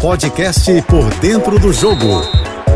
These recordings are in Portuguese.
Podcast Por Dentro do Jogo,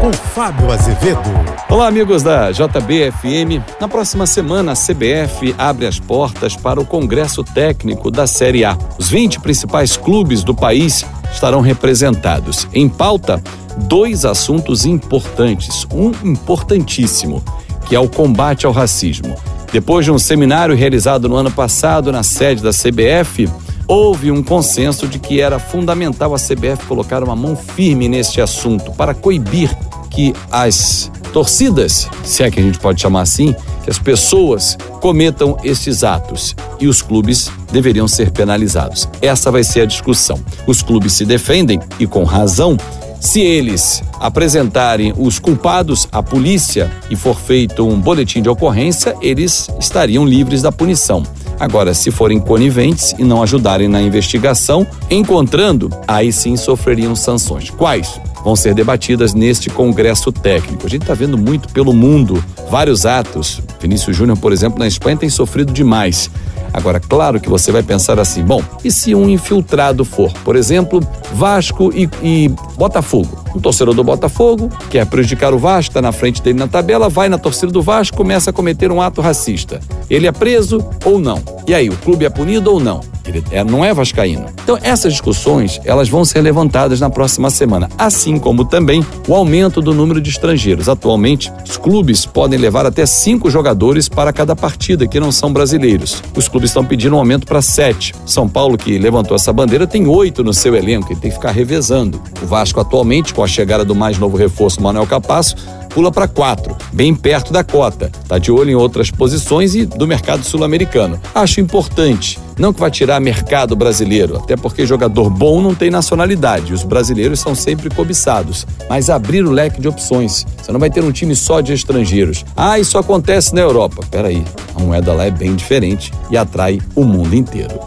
com Fábio Azevedo. Olá, amigos da JBFM. Na próxima semana, a CBF abre as portas para o Congresso Técnico da Série A. Os 20 principais clubes do país estarão representados. Em pauta, dois assuntos importantes. Um importantíssimo, que é o combate ao racismo. Depois de um seminário realizado no ano passado na sede da CBF, houve um consenso de que era fundamental a CBF colocar uma mão firme neste assunto para coibir que as torcidas, se é que a gente pode chamar assim, que as pessoas cometam estes atos e os clubes deveriam ser penalizados. Essa vai ser a discussão. Os clubes se defendem e com razão. Se eles apresentarem os culpados à polícia e for feito um boletim de ocorrência, eles estariam livres da punição. Agora, se forem coniventes e não ajudarem na investigação, encontrando, aí sim sofreriam sanções. Quais? Vão ser debatidas neste Congresso Técnico. A gente está vendo muito pelo mundo vários atos. Vinícius Júnior, por exemplo, na Espanha tem sofrido demais. Agora, claro que você vai pensar assim: bom, e se um infiltrado for, por exemplo, Vasco e, e Botafogo? Um torcedor do Botafogo quer prejudicar o Vasco, está na frente dele na tabela, vai na torcida do Vasco, começa a cometer um ato racista. Ele é preso ou não? E aí, o clube é punido ou não? Ele é, não é vascaíno. Então, essas discussões, elas vão ser levantadas na próxima semana, assim como também o aumento do número de estrangeiros. Atualmente, os clubes podem levar até cinco jogadores para cada partida que não são brasileiros. Os clubes estão pedindo um aumento para sete. São Paulo, que levantou essa bandeira, tem oito no seu elenco, ele tem que ficar revezando. O Vasco, atualmente, com a chegada do mais novo reforço, Manuel Capasso, pula para quatro, bem perto da cota. Está de olho em outras posições e do mercado sul-americano. Acho importante. Não que vai tirar mercado brasileiro, até porque jogador bom não tem nacionalidade. Os brasileiros são sempre cobiçados. Mas abrir o leque de opções. Você não vai ter um time só de estrangeiros. Ah, isso acontece na Europa. Peraí, a moeda lá é bem diferente e atrai o mundo inteiro.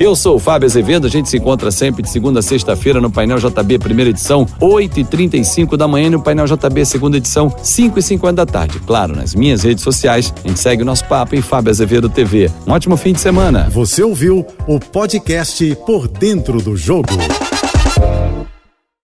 Eu sou o Fábio Azevedo, a gente se encontra sempre de segunda a sexta-feira no Painel JB, primeira edição, 8h35 da manhã, e no Painel JB, segunda edição, 5h50 da tarde. Claro, nas minhas redes sociais, a gente segue o nosso papo em Fábio Azevedo TV. Um ótimo fim de semana. Você ouviu o podcast Por Dentro do Jogo.